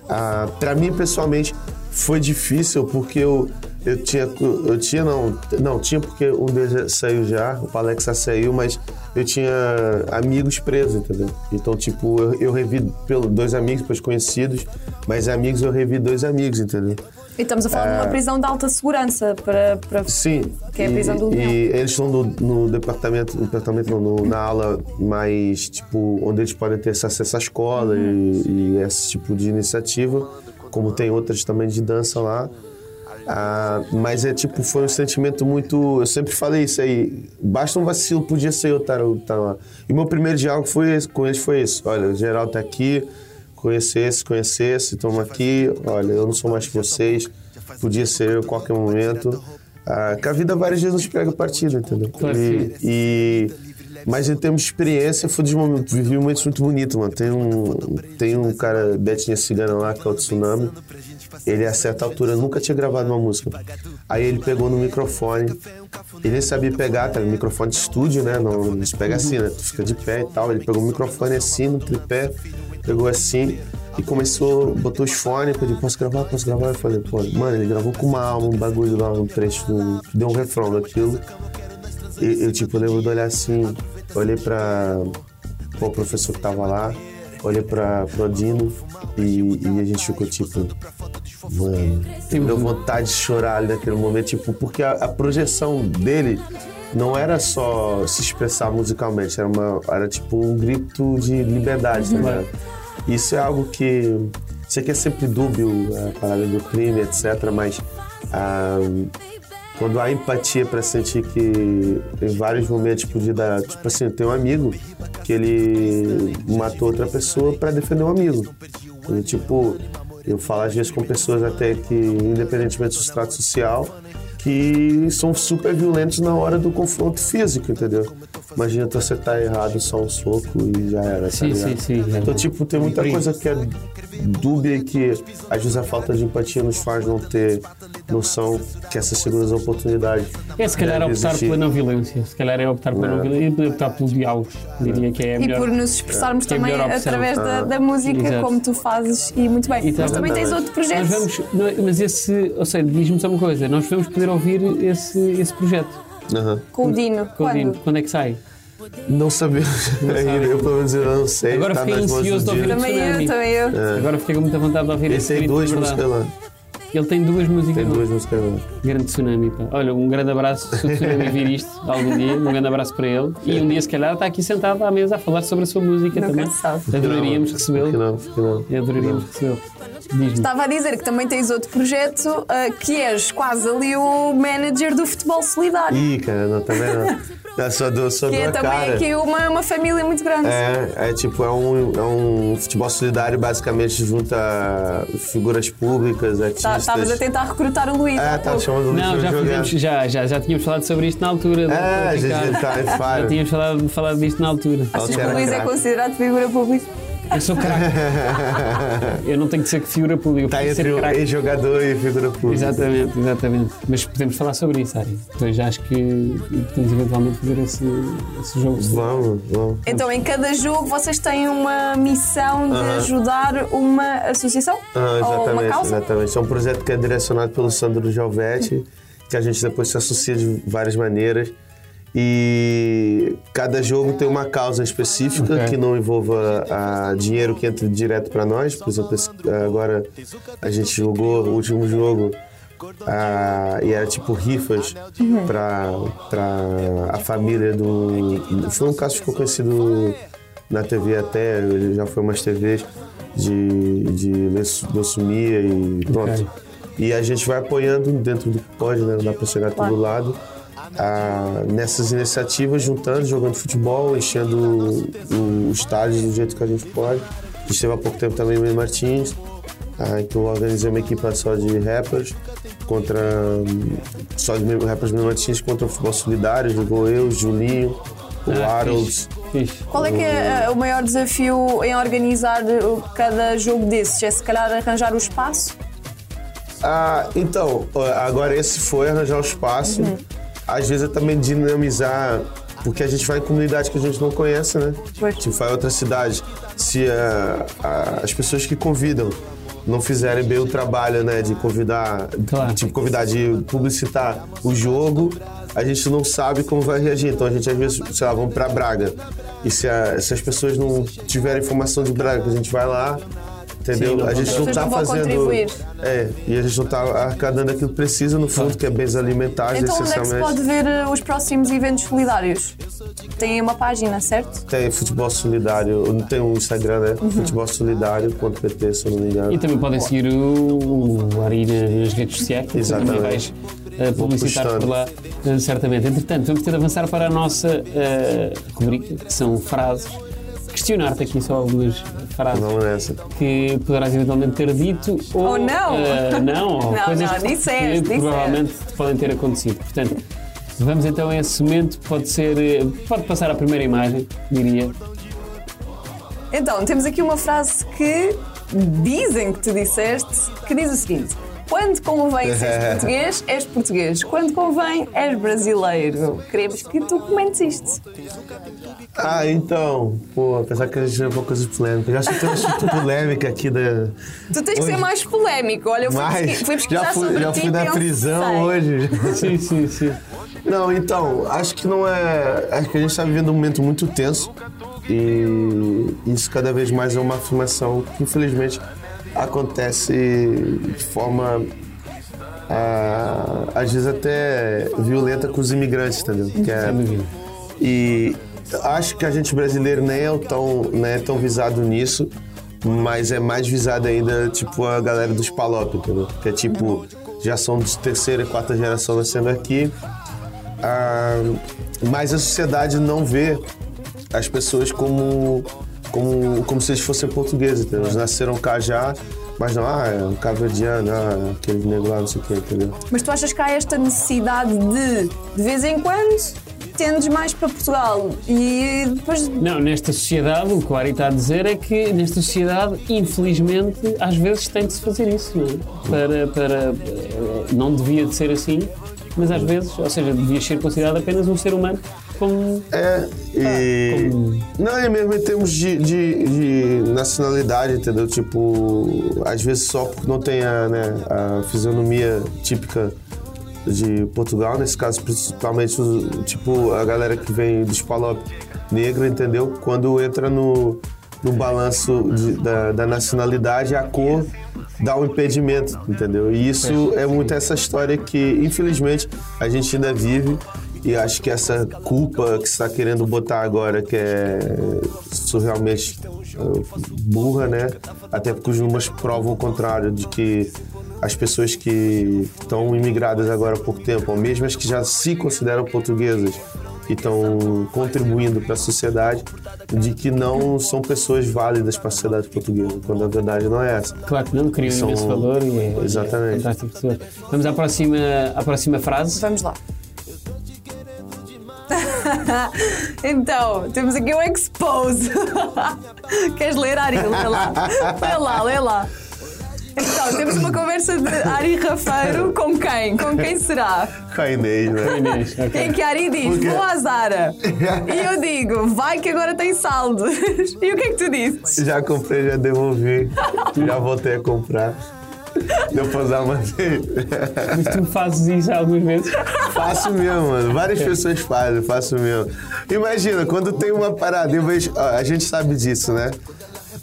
Ah, para mim, pessoalmente, foi difícil porque eu, eu tinha. Eu tinha, não. Não, tinha porque um deles saiu já, o Palexa saiu, mas eu tinha amigos presos, entendeu? Então, tipo, eu, eu revi pelo, dois amigos, depois conhecidos, mas amigos eu revi dois amigos, entendeu? E estamos a falar de uma prisão de alta segurança para. para... Sim. Que é a e- prisão do E Leão. eles estão no, no departamento, no departamento não, no- na ala mais, tipo, onde eles podem ter acesso à escola e, e esse tipo de iniciativa, como tem outras também de dança lá. Ah, mas é tipo, foi um sentimento muito. Eu sempre falei isso aí. Basta um vacilo, podia ser eu estar, lá. E meu primeiro diálogo foi esse- com eles foi isso. Olha, o geral tá aqui, conhecesse, conhecesse, estamos aqui. Olha, eu não sou mais que vocês. Podia ser eu a qualquer momento. Ah, que a vida várias vezes nos pega partida, entendeu? Claro e, e Mas em termos de experiência, foi dos momentos, vivi momentos muito bonitos, mano. Tem um, tem um cara, Betinha Cigana lá, que é o Tsunami. Ele, a certa altura, nunca tinha gravado uma música. Aí ele pegou no microfone. Ele nem sabia pegar, tá? Microfone de estúdio, né? Não, eles pegam assim, né? Tu fica de pé e tal. Ele pegou o microfone assim, no tripé, pegou assim e começou, botou os fones, pediu, posso gravar, posso gravar? Eu falei, pô, mano, ele gravou com uma alma, um bagulho lá, um trecho, um, deu um refrão daquilo. E eu, tipo, lembro de olhar assim, olhei pô, o professor que tava lá, olhei pra, pro Dino e, e a gente ficou tipo, mano, deu vontade de chorar ali naquele momento, tipo, porque a, a projeção dele não era só se expressar musicalmente, era, uma, era tipo um grito de liberdade, tá ligado? Isso é algo que. Sei que é sempre dúbio a parada do crime, etc., mas. ah, quando há empatia para sentir que em vários momentos podia dar. Tipo assim, tenho um amigo que ele matou outra pessoa para defender um amigo. E, tipo, eu falo às vezes com pessoas até que, independentemente do extrato social, que são super violentos na hora do confronto físico, entendeu? Imagina tu acertar errado só um soco e já era, tá Sim, ligado? sim, sim. Então, tipo, tem muita coisa que é dúbia e que às vezes a falta de empatia nos faz não ter noção que essas segundas oportunidades. É se calhar optar existir. pela não violência. Se calhar é optar pela não Não. violência e poder optar pelo diálogo. Diria que é a E melhor. por nos expressarmos é a também opção. através da, da música, Exato. como tu fazes, e muito bem. E Mas também tens outro projeto. Vamos, é- mas esse, ou seja, diz-me só uma coisa, nós vamos poder ouvir esse, esse projeto. Aham. Com o Dino. Com o Quando? Dino. Quando é que sai? Não sabia. eu, pelo menos, eu não sei. Agora tá fiquei ansioso de ouvir Dino. Também eu, também eu. É. Agora fiquei com muita vontade de ouvir esse tem grito duas músicas lá. Ele tem duas músicas Tem duas músicas lá. Grande Tsunami, pá. Olha, um grande abraço se o Tsunami vir isto algum dia. Um grande abraço para ele. E um dia, se calhar, está aqui sentado à mesa a falar sobre a sua música Nunca também. sabe. Adoraríamos Não, recebê-lo. Não, fica não. Adoraríamos recebê-lo. Estava a dizer que também tens outro projeto, ah, que és quase ali o manager do futebol solidário. Ih, cara, não, também não. Eu só dou, só Que dou é também cara. aqui uma, uma família muito grande. É, é tipo, é um, é um futebol solidário, basicamente junta figuras públicas, Tá- artistas. Estavas a tentar recrutar o Luís. É, tá chamando o Luís Não, já fizemos, já, já, já tínhamos falado sobre isto na altura. do- É, a do gente Ricardo. tá em Já tínhamos falado, falado disto na altura. Achas que o Luís é considerado figura pública? Eu sou craque. Eu não tenho que ser figura pública, eu Tá preciso entre ser o ex-jogador e figura pública. Exatamente, exatamente. Mas podemos falar sobre isso, Ari. Depois já acho que podemos eventualmente fazer esse, esse jogo. Vamos, vamos. Então, em cada jogo, vocês têm uma missão de Aham. ajudar uma associação? Ah, Ou uma exatamente, causa? exatamente. É um projeto que é direcionado pelo Sandro Gialvetti, que a gente depois se associa de várias maneiras. E cada jogo tem uma causa específica Ok. que não envolva ah, dinheiro que entre direto para nós. Por exemplo, esse- agora a gente jogou o último jogo ah, e era tipo rifas para a família do. Foi um caso que ficou conhecido na TV até, ele já foi umas TVs de, de leuc- leucemia e pronto. Ok. E a gente vai apoiando dentro do que pode, né? Não dá para chegar a todo lado. Ah, nessas iniciativas, juntando, jogando futebol, enchendo o, o estádio do jeito que a gente pode. A gente teve há pouco tempo também o Meio Martins, ah, que eu organizei uma equipa só de rappers contra só de rappers Meio Martins contra o futebol solidário, jogou eu, Julinho, o Ah, Harold. Qual é que é ah, o maior desafio em organizar cada jogo desses? É se calhar arranjar o espaço? Ah, então, agora esse foi arranjar o espaço. Às vezes é também dinamizar, porque a gente vai em comunidade que a gente não conhece, né? Pois. Tipo, vai em outra cidade. Se ah, as pessoas que convidam não fizerem bem o trabalho, né, de convidar, Claro. tipo, convidar de publicitar o jogo, a gente não sabe como vai reagir. Então a gente às vezes, sei lá, vamos pra Braga. E se, a- se as pessoas não tiverem informação de Braga, a gente vai lá, entendeu? Sim, a gente não tá vão fazendo. contribuir. É, e a gente não tá arrecadando aquilo que precisa, no fundo, que é bens alimentares, Então, onde é que se essencialmente. pode ver uh, os próximos eventos solidários? Tem uma página, certo? Tem futebol solidário, não tem um Instagram, né? Uhum. Futebol solidário.pt, se eu não me engano. E também podem seguir o, o Ari nas redes sociais, tu também Exatamente. vais eh, publicitar por lá, eh, certamente. Entretanto, vamos ter de avançar para a nossa eh, rubrica, que são frases. Questionar-te aqui só algumas frases nessa. que poderás eventualmente ter dito ou, Ou não. eh, não, ou Não, coisas não, que, disseste, que disseste. provavelmente te podem ter acontecido. Portanto, Vamos então a esse momento, pode ser. eh, Pode passar à primeira imagem, diria. Então, temos aqui uma frase que dizem que tu disseste, que diz o seguinte: Quando convém seres português, és português. Quando convém, és brasileiro. Queremos que tu comentes isto. Ah, então, pô, apesar que a gente levou coisas polêmicas. Acho que tem uma polêmica aqui da. Tu tens que ser Hoje- mais polémico. Olha, eu fui, Mas pesqui- fui pesquisar já fui, sobre já fui na prisão hoje. Sim, sim, sim. Não, então, acho que não é. Acho que a gente está vivendo um momento muito tenso e isso cada vez mais é uma afirmação que infelizmente acontece de forma às vezes até violenta com os imigrantes, entendeu? Que é- e acho que a gente brasileiro nem é tão, nem é tão visado nisso, mas é mais visado ainda, tipo, a galera dos palop, entendeu? Que é tipo, já são de terceira e quarta geração nascendo aqui. Ah, mas a sociedade não vê as pessoas como, como, como se eles fossem portugueses, entendeu? Eles nasceram cá já, mas não, ah, é um cabo-verdiano, ah, aquele negro lá, não sei o quê, entendeu? Mas tu achas que há esta necessidade de, de vez em quando, tendes mais para Portugal e depois. Não, nesta sociedade, o que o Ari está a dizer é que nesta sociedade, infelizmente, às vezes tem de se fazer isso, não é? Para, para, eh, não devia de ser assim, mas às vezes, ou seja, devias ser considerado apenas um ser humano como. É, e. Não, é mesmo em termos de, de, de nacionalidade, entendeu? Tipo, às vezes só porque não tem a, né, a fisionomia típica de Portugal, nesse caso, principalmente, tipo, a galera que vem dos palop negra, entendeu? Quando entra no, no balanço de- da, da nacionalidade, a cor dá um impedimento, entendeu? E isso é muito essa história que, infelizmente, a gente ainda vive. E acho que essa culpa que está querendo botar agora, que é surrealmente eh, burra, né? Até porque os números provam o contrário, de que as pessoas que estão imigradas agora pouco tempo, ou mesmo as que já se consideram portuguesas e estão contribuindo para a sociedade, de que não são pessoas válidas para a sociedade portuguesa, quando a verdade não é essa. Claro que não, criam São- imenso valor e é, Exatamente. é. Vamos à próxima, à próxima frase. Vamos lá. então, temos aqui um expose. Queres ler, Ari? Lê lá. Lê lá, lê lá. Então, temos uma conversa de Ari Rafeiro com quem? Com quem será? Com a Inês, né? Inês, ok. Quem que a Ari diz? Vou à Zara. E eu digo, vai que agora tem saldo. E o que é que tu dizes? Já comprei, já devolvi. Já voltei a comprar. Deu pra usar uma vez. Mas tu fazes isso algumas vezes. Faço mesmo, mano. Várias pessoas fazem, faço mesmo. Imagina, quando tem uma parada, eu vejo. ó, a gente sabe disso, né?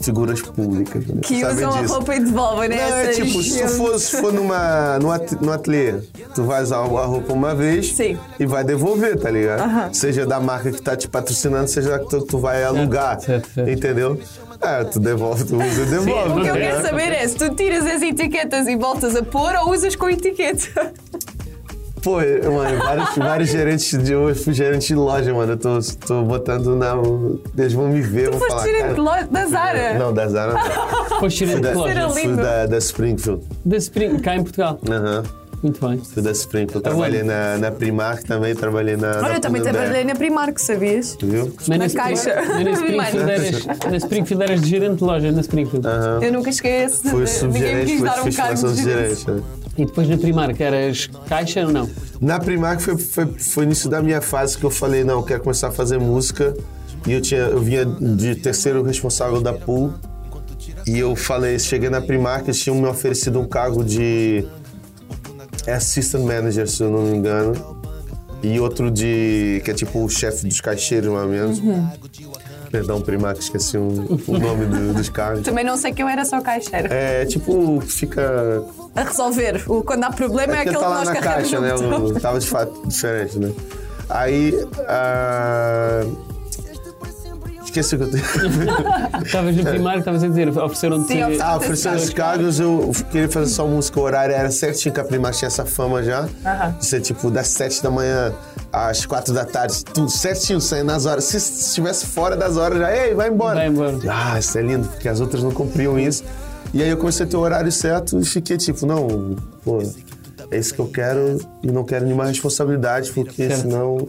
Figuras públicas. Né? Que sabe usam a disso. roupa e devolvem, né? Não, é tipo, se tu for, se for numa, no, at, no ateliê, tu vai usar a roupa uma vez Sim. e vai devolver, tá ligado? Aham. Seja da marca que tá te patrocinando, seja da que tu, tu vai alugar, certo, certo. entendeu? É, tu devolve, tu usa e devolve. O que eu Ok, quero saber é se tu tiras as etiquetas e voltas a pôr ou usas com etiqueta. Pô, mano, vários, vários gerentes de gerente de loja, mano. Eu tô, tô botando na. Eles vão me ver, vão Foste falar. gerente cara, de loja da Zara. Não, da Zara não. Foste Fui gerente da, de loja. Fui da, da Springfield. Da Spring, cá em Portugal. Aham. Muito bem. Fui da Springfield. Trabalhei na, na Primark também, trabalhei na. Olha, na eu também trabalhei na Primark, sabias? Tu viu? Na Spring- caixa. na Springfield eras, na Springfield eras de gerente de loja, na Springfield. Eu nunca. Fui Ninguém me subgerente, quis fui dar um cargo fiscalização de de gerente. E depois na Primark eras caixa ou não? Na Primark foi, foi, foi início da minha fase que eu falei, não, eu quero começar a fazer música. E eu, tinha, eu vinha de terceiro responsável da pool. E eu falei, cheguei na Primark, eles tinham me oferecido um cargo de assistant manager, se eu não me engano. E outro de. que é tipo o chefe dos caixeiros, mais ou menos. Perdão, Primark, esqueci o, o nome do- dos cargos. Também não sei que eu era só caixeira. É tipo, fica A resolver. O, quando há problema é, porque aquele tá que lá nós na carregamos caixa, né? no botão. O- Tava de fato diferente, né? Aí. ah, Esqueci o que eu tenho. Estavas na Primark, estavas a dizer, ofereceram-te. Sim, ofereceram- Ah, oferecendo esses cargos, eu queria fazer só música. O horário era certinho, que a Primark tinha essa fama já. Aham. De ser tipo das 7 da manhã às 4 da tarde, tudo certinho, saindo nas horas. Se estivesse fora das horas, já, ei, vai embora. Vai embora. Ah, isso é lindo, porque as outras não cumpriam isso. E aí eu comecei a ter o horário certo e fiquei tipo, não, pô, é isso que eu quero e não quero nenhuma responsabilidade, porque Certo. senão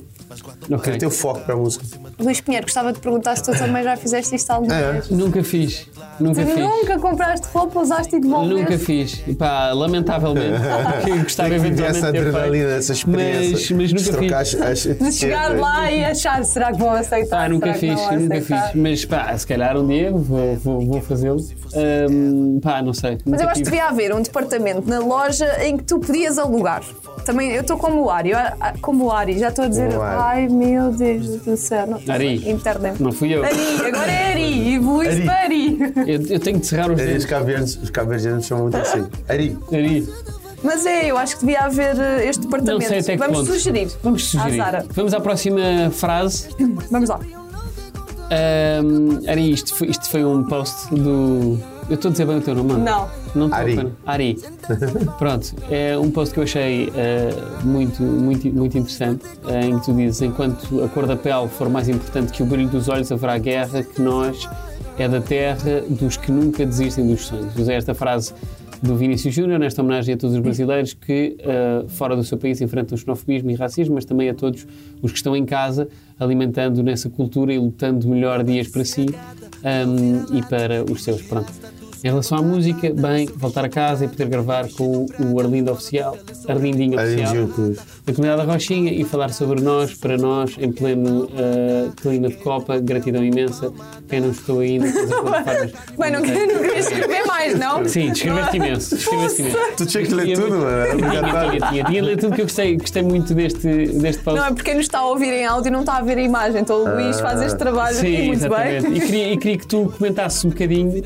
Ok. eu tenho foco pra música. Luís Pinheiro, gostava de perguntar se tu também já fizeste isto alguma É. vez. Nunca fiz. Nunca Tu fiz. nunca compraste roupa, usaste e devolveste? Nunca fiz. Pá, lamentavelmente. que gostava que eventualmente essa de ter adrenalina, feito. essa experiência. Mas, mas nunca fiz. as- as De chegar lá e achar, será que vão aceitar? Pá, nunca será que fiz, nunca aceitar? fiz. Mas pá, se calhar um dia vou, vou, vou fazê-lo. Ahm, pá, não sei. Mas eu acho que tive. devia haver um departamento na loja em que tu podias alugar. Também, eu estou como o Ari, ah, como o Ari, já estou a dizer, ai meu Deus do céu. Não, Ari. Internet. Não fui eu. Ari, agora é Ari, evoluíste Ari. para Ari. Eu, eu tenho de cerrar os dedos. Os cavernos, os caverdianos chamam muito assim. Ari, Ari. Mas é, eu acho que devia haver eh, este Não departamento. sei até que Vamos ponto. sugerir. Vamos sugerir. À Zara. Vamos à próxima frase. Vamos lá. Ahm, Ari, isto foi, isto foi um post do. Eu estou a dizer bem o teu nome, mano? Não. Não estou Ari. pena. Ari. Pronto, é um post que eu achei eh, muito, muito, muito interessante, eh, em que tu dizes: enquanto a cor da pele for mais importante que o brilho dos olhos, haverá guerra, que nós é da terra dos que nunca desistem dos sonhos. Usei esta frase do Vinícius Júnior, nesta homenagem a todos os brasileiros que, eh, fora do seu país, enfrentam xenofobismo e racismo, mas também a todos os que estão em casa, alimentando nessa cultura e lutando melhor dias para si ahm, e para os seus. Pronto. Em relação à música, bem, voltar a casa e poder gravar com o Arlindo Oficial, Arlindinho Oficial, Arlindinho da comunidade da Rochinha e falar sobre nós, para nós, em pleno uh, clima de Copa, gratidão imensa. Quem não estou ainda. Bem, não, queria- escrever mais, não? Sim, descreveste imenso. Descreveste imenso. Tu tinha que ler tudo, mano. Tinha, tinha, tinha, tinha de ler tudo que eu gostei, gostei muito deste, deste post. Não, é porque nos está a ouvir em áudio não está a ver a imagem. Então o Luís faz este trabalho aqui Sim, muito exatamente. bem. E queria, e queria que tu comentasses um bocadinho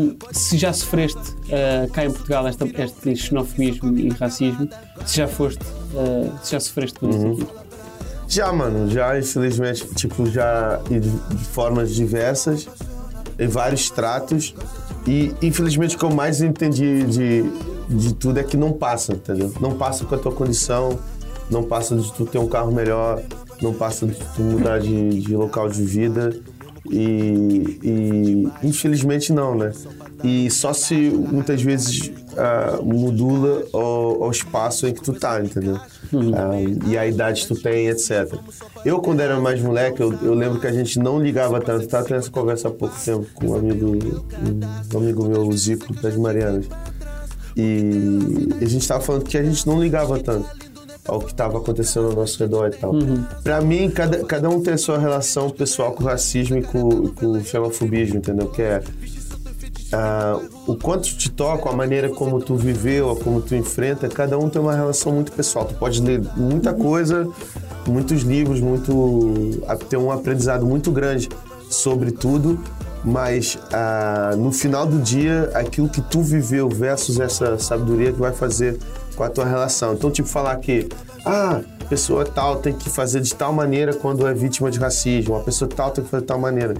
hum, se já sofreste uh, cá em Portugal esta, este xenofobismo e racismo, se já foste, uh, se já sofreste tudo Uhum. isso aqui. Já, mano, já, infelizmente, tipo, já de, de formas diversas, em vários tratos. E, infelizmente, o que eu mais entendi de, de tudo é que não passa, entendeu? Não passa com a tua condição, não passa de tu ter um carro melhor, não passa de tu mudar de, de local de vida. E, e, infelizmente não, né? E só se muitas vezes ah, modula o, o espaço em que tu tá, entendeu? Ah, e a idade que tu tem, etc. Eu, quando era mais moleque, eu, eu lembro que a gente não ligava tanto. Tava tendo essa conversa há pouco tempo com um amigo, um amigo meu, o Zico, das Marianas. E a gente tava falando que a gente não ligava tanto ao que estava acontecendo ao nosso redor e tal. Pra mim, cada, cada um tem a sua relação pessoal com o racismo e com, com o xenofobismo, entendeu? Que é ah, o quanto te toca, a maneira como tu viveu, como tu enfrenta, cada um tem uma relação muito pessoal. Tu pode ler muita coisa, muitos livros, muito a- ter um aprendizado muito grande sobre tudo, mas ah, no final do dia, aquilo que tu viveu versus essa sabedoria que vai fazer com a tua relação. Então, tipo, falar que ah, a pessoa tal tem que fazer de tal maneira quando é vítima de racismo, a pessoa tal tem que fazer de tal maneira.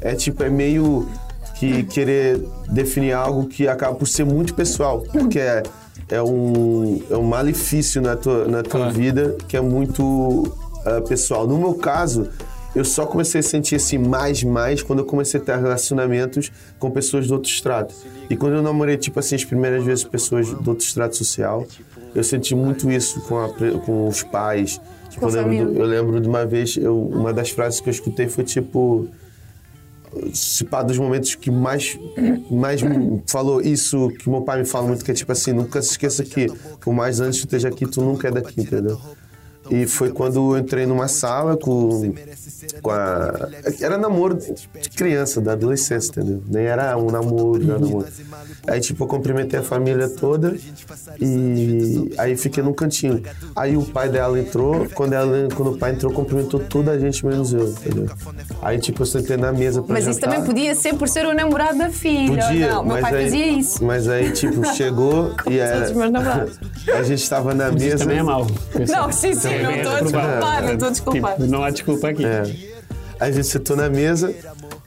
É tipo, é meio que querer definir algo que acaba por ser muito pessoal, porque é, é, um, é um malefício na tua, na tua Claro. vida que é muito ah, pessoal. No meu caso, eu só comecei a sentir assim mais, mais quando eu comecei a ter relacionamentos com pessoas de outro estrato. E quando eu namorei, tipo assim, as primeiras vezes pessoas de outro estrato social, eu senti muito isso com, a com os pais. Tipo, eu, lembro, do- eu lembro de uma vez, eu, uma das frases que eu escutei foi tipo se pá, dos momentos que mais, mais falou isso que meu pai me fala muito, que é tipo assim, nunca se esqueça que por mais antes que esteja aqui, tu nunca é daqui, entendeu? E foi quando eu entrei numa sala com, com a. Era namoro de criança, da adolescência, entendeu? Nem era um namoro, era namoro. Aí, tipo, eu cumprimentei a família toda e aí fiquei num cantinho. Aí o pai dela entrou, quando, ela, quando o pai entrou, cumprimentou toda a gente, menos eu, entendeu? Aí, tipo, eu sentei na mesa pra Mas isso jantar. também podia ser por ser o namorado da filha. Podia, não, meu pai aí, fazia isso. Mas aí, tipo, chegou e namorados. a gente estava na Mas isso mesa. também é mau. Não, sim, sim, não estou desculpar, não estou a desculpar. Tipo, não há desculpa aqui. É. A gente sentou na mesa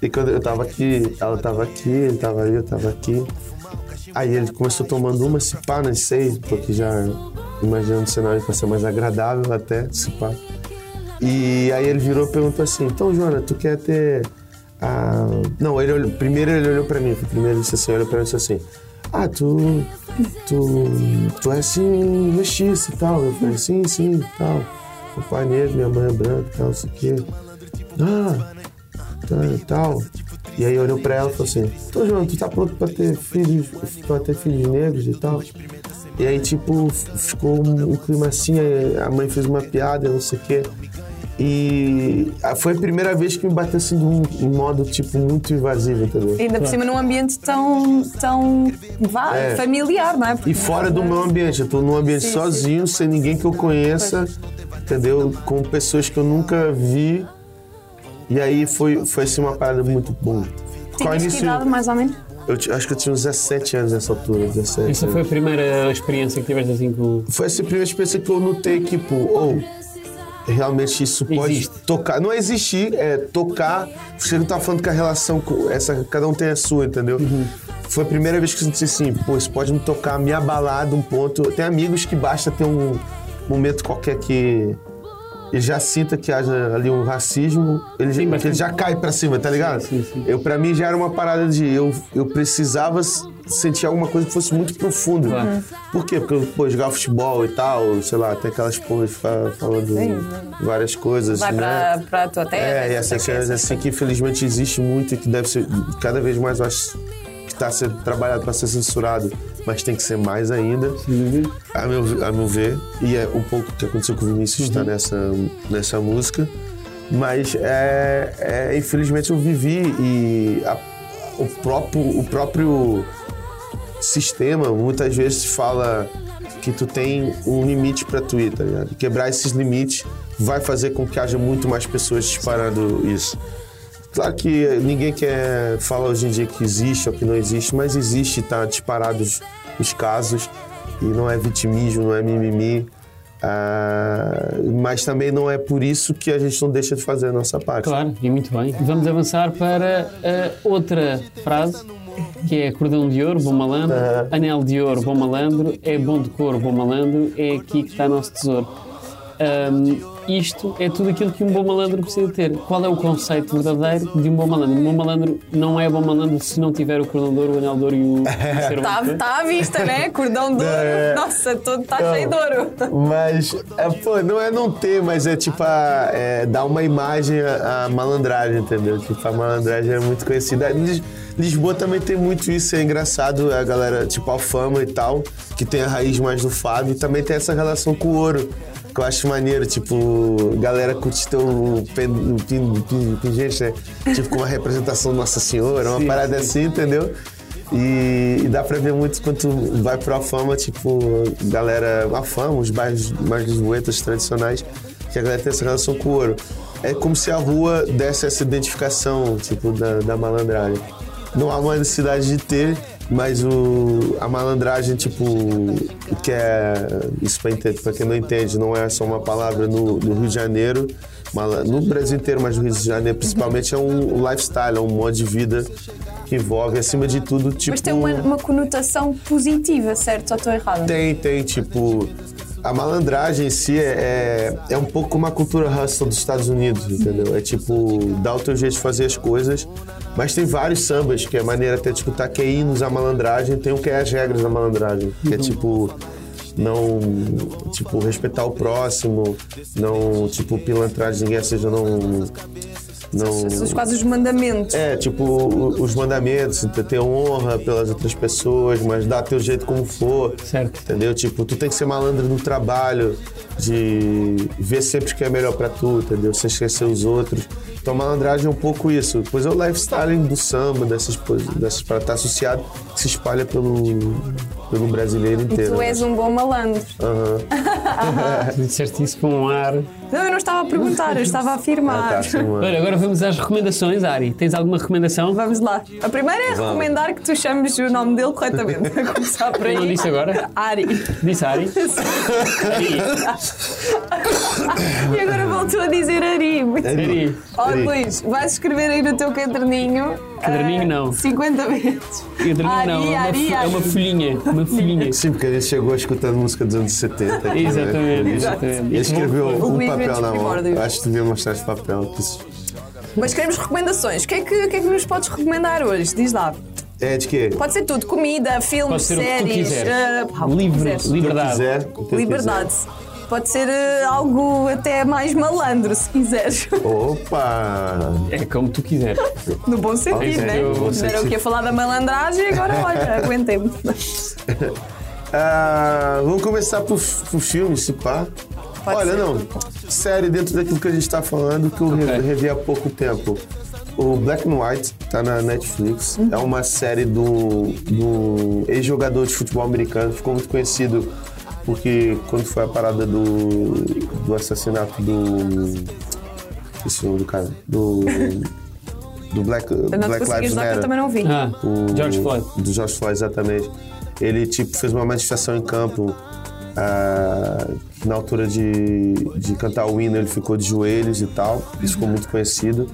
e quando eu tava aqui, ela tava aqui, ele tava aí, eu tava aqui. Aí ele começou tomando uma, se pá, não sei, porque já imaginando o cenário pra ser mais agradável até, se pá. E aí ele virou e perguntou assim, então, Joana, tu quer ter. a Não, ele olhou, primeiro ele olhou pra mim, primeiro ele disse assim, olhou pra mim e disse assim, ah, tu tu, tu é assim, mestiço e tal. Eu falei, sim, sim, e tal. Meu pai é negro, minha mãe é branca e tal, não sei o quê. Ah, tá, e tal. E aí olhou pra ela e falou assim, Tô João, tu tá pronto pra ter filhos, pra ter filhos negros e tal? E aí, tipo, ficou um, um clima assim, a mãe fez uma piada, não sei o quê. E foi a primeira vez que me bateu assim de um, modo, tipo, muito invasivo, entendeu? Ainda por cima num ambiente tão, tão vá, É. familiar, não é? Porque E fora do meu ambiente, eu tô num ambiente Sim, sim. sozinho, sem ninguém que eu conheça, entendeu? Com pessoas que eu nunca vi. E aí foi, foi assim uma parada muito boa. Qual Tinhas que início? idade, mais ou menos? Eu acho que eu tinha uns 17 anos nessa altura, 17. Essa foi a primeira experiência que tiveste assim com. Foi essa primeira experiência que eu notei que, pô, ou realmente isso pode Existe. tocar. Não é existir, é tocar. Você não tá falando que a relação com essa, cada um tem a sua, entendeu? Foi a primeira vez que eu senti assim, pô, isso pode me tocar, me abalar de um ponto. Tem amigos que basta ter um momento qualquer que ele já sinta que haja ali um racismo, ele, já- mas que ele já cai pra cima, tá ligado? Sim, sim. Eu, pra mim já era uma parada de eu, eu precisava sentir alguma coisa que fosse muito profunda. Claro. Por quê? Porque eu pô, jogava futebol e tal, sei lá, tem aquelas porras fa- falando Sim. várias coisas, Vai né? para, para a tua terra. É, e não essa o quê. coisa assim que infelizmente existe muito e que deve ser cada vez mais, eu acho que está sendo trabalhado para ser censurado, mas tem que ser mais ainda, a meu, a meu ver. E é um pouco o que aconteceu com o Vinícius está nessa, nessa música. Mas é, é, infelizmente eu vivi e a- o, próprio, o próprio sistema muitas vezes fala que tu tem um limite para ir, tá ligado? Quebrar esses limites vai fazer com que haja muito mais pessoas disparando isso. Claro que ninguém quer falar hoje em dia que existe ou que não existe, mas existe, tá disparado os, os casos e não é vitimismo, não é mimimi. Ah, mas também não é por isso que a gente não deixa de fazer a nossa parte. Claro, e muito bem. Vamos avançar para a outra frase, que é cordão de ouro, bom malandro, anel de ouro, bom malandro, é bom de cor, bom malandro, é aqui que está nosso tesouro. Ahm, isto é tudo aquilo que um bom malandro precisa ter. Qual é o conceito verdadeiro de um bom malandro? Um bom malandro não é bom malandro se não tiver o cordão de ouro, o anel de ouro e o Está tá à vista, né? Cordão de ouro. É. Nossa, todo está cheio de ouro. Mas, é, pô, não é não ter, mas é tipo a, é, dar uma imagem à, malandragem, entendeu? Tipo, a malandragem é muito conhecida. Lis- Lisboa também tem muito isso, é engraçado, a galera, tipo, a fama e tal, que tem a raiz mais do fado, e também tem essa relação com o ouro. Que eu acho maneiro, tipo, galera curte ter pin- pingente, né? Tipo, com uma representação de Nossa Senhora, uma Sim, parada assim, entendeu? E, e dá pra ver muito quando tu vai pra fama, tipo, galera, a fama, os bairros mais lisboetas tradicionais, que a galera tem essa relação com o ouro. É como se a rua desse essa identificação, tipo, da, da malandragem. Não há uma necessidade de ter, mas o, a malandragem, tipo, o que é. Isso pra, pra quem não entende, não é só uma palavra no, no Rio de Janeiro, no Brasil inteiro, mas no Rio de Janeiro principalmente, é um, um lifestyle, é um modo de vida que envolve, acima de tudo, tipo. Mas tem uma, uma conotação positiva, certo? Ou estou errada? Tem, tem, tipo. A malandragem em si é, é, é um pouco como a cultura hustle dos Estados Unidos, entendeu? É tipo, dá o teu jeito de fazer as coisas, mas tem vários sambas que é maneira até de escutar que é hinos à malandragem, tem o que é as regras da malandragem, que é tipo. Não, tipo, respeitar o próximo, não, tipo, pilantrar de ninguém, ou seja, não. Não, São quase os mandamentos. é, tipo, os mandamentos, ter- ter honra pelas outras pessoas, mas dá teu jeito como for. Certo. Entendeu? Tipo, tu tem que ser malandro no trabalho, de ver sempre o que é melhor pra tu, entendeu? Sem esquecer os outros. Então, malandragem é um pouco isso. Depois é o lifestyle do samba, dessas coisas, dessas para estar associado, que se espalha pelo, pelo brasileiro E inteiro. tu né? és um bom malandro. Aham. Tu disseste isso com um ar. Não, eu não estava a perguntar, eu estava a Ah, afirmar. tá, sim, mano. Olha, agora vamos às recomendações, Ari. Tens alguma recomendação? Vamos lá. A primeira é Vamos. recomendar que tu chames o nome dele corretamente. A começar por aí. Eu não disse agora? Ari. Disse Ari? Ari. E agora voltou a dizer Ari. Muito Ari. Ari. Ó. Luís, vais escrever aí no teu caderninho. Caderninho ah, não. 50 vezes. Caderninho Ari, não, é uma, Ari, é uma folhinha. Uma folhinha. Sim, porque a gente chegou escutando música dos anos 70. aqui, né? Exatamente, exatamente. Ele escreveu O um Luís vê papel na mão. Acho que devia mostrar esse papel. Mas queremos recomendações. O que, é que, o que é que nos podes recomendar hoje? Diz lá. É de quê? Pode ser tudo, comida, filmes, séries. que Livre, liberdade. quiser, Liberdade. Pode ser eh, algo até mais malandro, se quiseres. quiser. Opa! É como tu quiseres. No bom sentido, né? era o que ia falar da malandragem, agora olha, aguentei-me. Ah, vamos começar por, por filme, se pá. Pode Olha, ser. não. Série dentro daquilo que a gente tá falando, que eu re- Ok. revi há pouco tempo. O Black and White tá na Netflix. Uhum. É uma série do, do ex-jogador de futebol americano. Ficou muito conhecido porque quando foi a parada do, do assassinato do. Esse nome do cara. Do. Do Black, Eu não Black Lives que eu Matter. também não vi. Ah, O- George Floyd. Do George Floyd, exatamente. Ele, tipo, fez uma manifestação em campo. ah, na altura de, de cantar o hino, ele ficou de joelhos e tal. Isso ficou muito conhecido.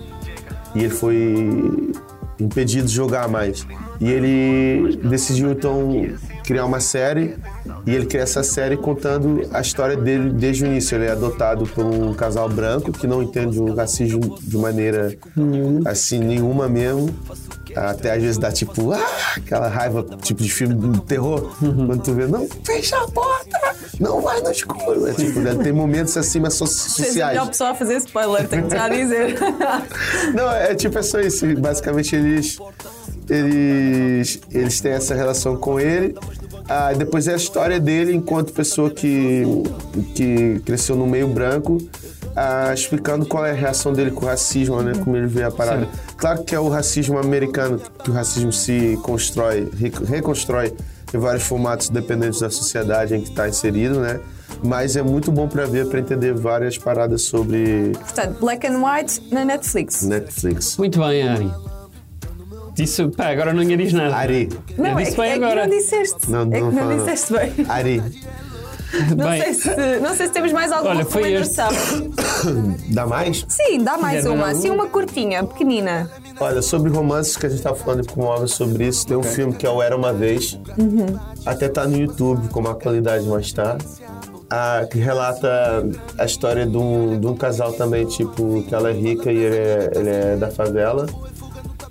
E ele foi impedido de jogar mais. E ele decidiu, então, criar uma série. E ele cria essa série contando a história dele desde o início. Ele é adotado por um casal branco que não entende o racismo de maneira assim, nenhuma mesmo. Até às vezes dá tipo, ah, aquela raiva, tipo de filme de terror. Quando tu vê, não, fecha a porta, não vai no escuro. É, tipo, né, tem momentos assim, mas so- sociais. melhor pessoa a fazer spoiler, tenho que já dizer. Não, é tipo, é só isso. Basicamente, eles, eles, eles têm essa relação com ele. Ah, depois é a história dele enquanto pessoa que, que cresceu no meio branco, ah, explicando qual é a reação dele com o racismo, né? Como ele vê a parada. Claro que é o racismo americano, que o racismo se constrói, re- reconstrói em vários formatos dependentes da sociedade em que está inserido, né? Mas é muito bom para ver, para entender várias paradas sobre Portanto, Black and White na Netflix. Netflix. Muito bem, Ari. Disse, pá, agora ninguém diz nada. Ari. Não, Eu é, disse que- bem é que agora. não disseste. Não, é que não não fala. disseste bem. Ari, Não Bem. sei, se, não sei se temos mais alguma Olha, foi recomendação. dá mais? Sim, dá mais uma. Assim, uma curtinha, pequenina. Olha, sobre romances que a gente tá falando com o Alves sobre isso, tem um filme que é o Era Uma Vez. Até tá no YouTube com uma qualidade mais tá. Ah, que relata a história de um, de um casal também, tipo, que ela é rica e ele é, ele é da favela.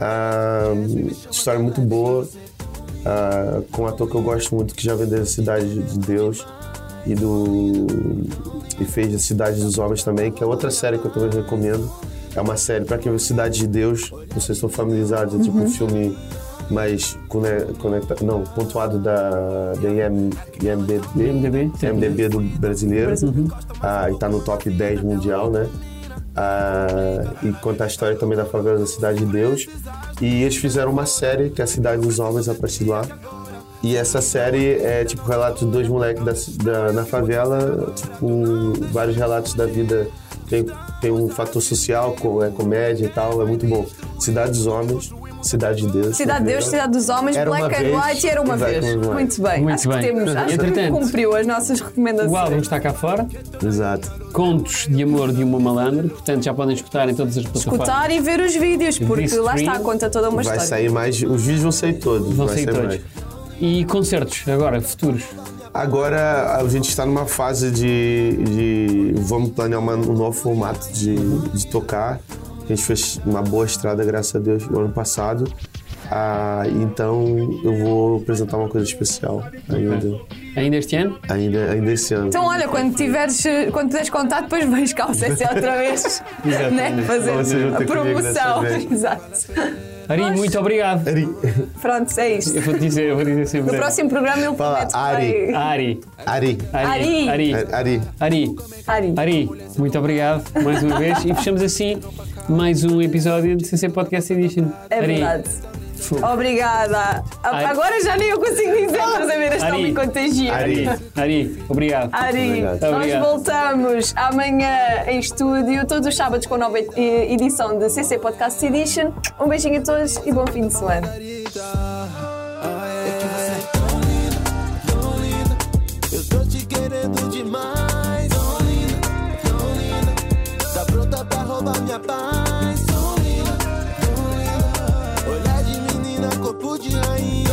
Ah, história muito boa. ah, com um ator que eu gosto muito, que já vendeu a Cidade de Deus e do e fez a Cidade dos Homens também, que é outra série que eu também recomendo. É uma série para quem viu Cidade de Deus, se estão familiarizados, é tipo um filme mais cone- conecta, não, pontuado da, da IM, IMDB, IMDb. IMDb do brasileiro. Ah, e tá no top 10 mundial, né? E conta a história também da favela da Cidade de Deus. E eles fizeram uma série, que é a Cidade dos Homens, a partir de lá. E essa série é tipo relatos de dois moleques da, da- na favela, tipo, vários relatos da vida. Tem, tem um fator social, é comédia e tal, é muito bom. Cidade dos Homens, Cidade de Deus. Cidade de Deus, Cidade dos Homens, Era Black and vez, White era uma vez. Muito bem. Muito acho bem. que temos. Acho que cumpriu as nossas recomendações. O álbum está cá fora. Exato. Contos de Amor de uma Malandra. Portanto, já podem escutar em todas as plataformas. Escutar e ver os vídeos, porque Stream. lá está, conta toda uma Vai história. sair mais. Os vídeos vão sair todos. Vão vai sair todos. mais. E concertos, agora, futuros. Agora a gente está numa fase de, de- vamos planear uma- um novo formato de, de tocar. A gente fez uma boa estrada, graças a Deus, no ano passado. Ah, então eu vou apresentar uma coisa especial ainda, Ainda este ano? ainda, ainda esse ano. Então, olha, quando tiveres, quando puderes contar, depois vens cá ao CC outra vez. Né? Fazer vão a promoção. Exato. Ari, muito obrigado. Ari, Pronto, é isto. Eu vou dizer, eu vou dizer sempre. No próximo programa ele Fala, promete que Ari. vai. Ari. Ari, Ari. Ari. Ari. Ari. Ari. Ari. Ari, muito obrigado mais uma vez e fechamos assim mais um episódio de CC Podcast Edition. É Ari, verdade. Obrigada. Ari. Agora já nem eu consigo dizer, mas a ver, esta Ari. me contagia. Ari. Ari, obrigado. Ari, Obrigado. nós Obrigado. voltamos amanhã em estúdio, todos os sábados com a nova edição de CC Podcast Edition. Um beijinho a todos e bom fim de semana. Roubar minha paz. Olhar de menina, corpo de rainha.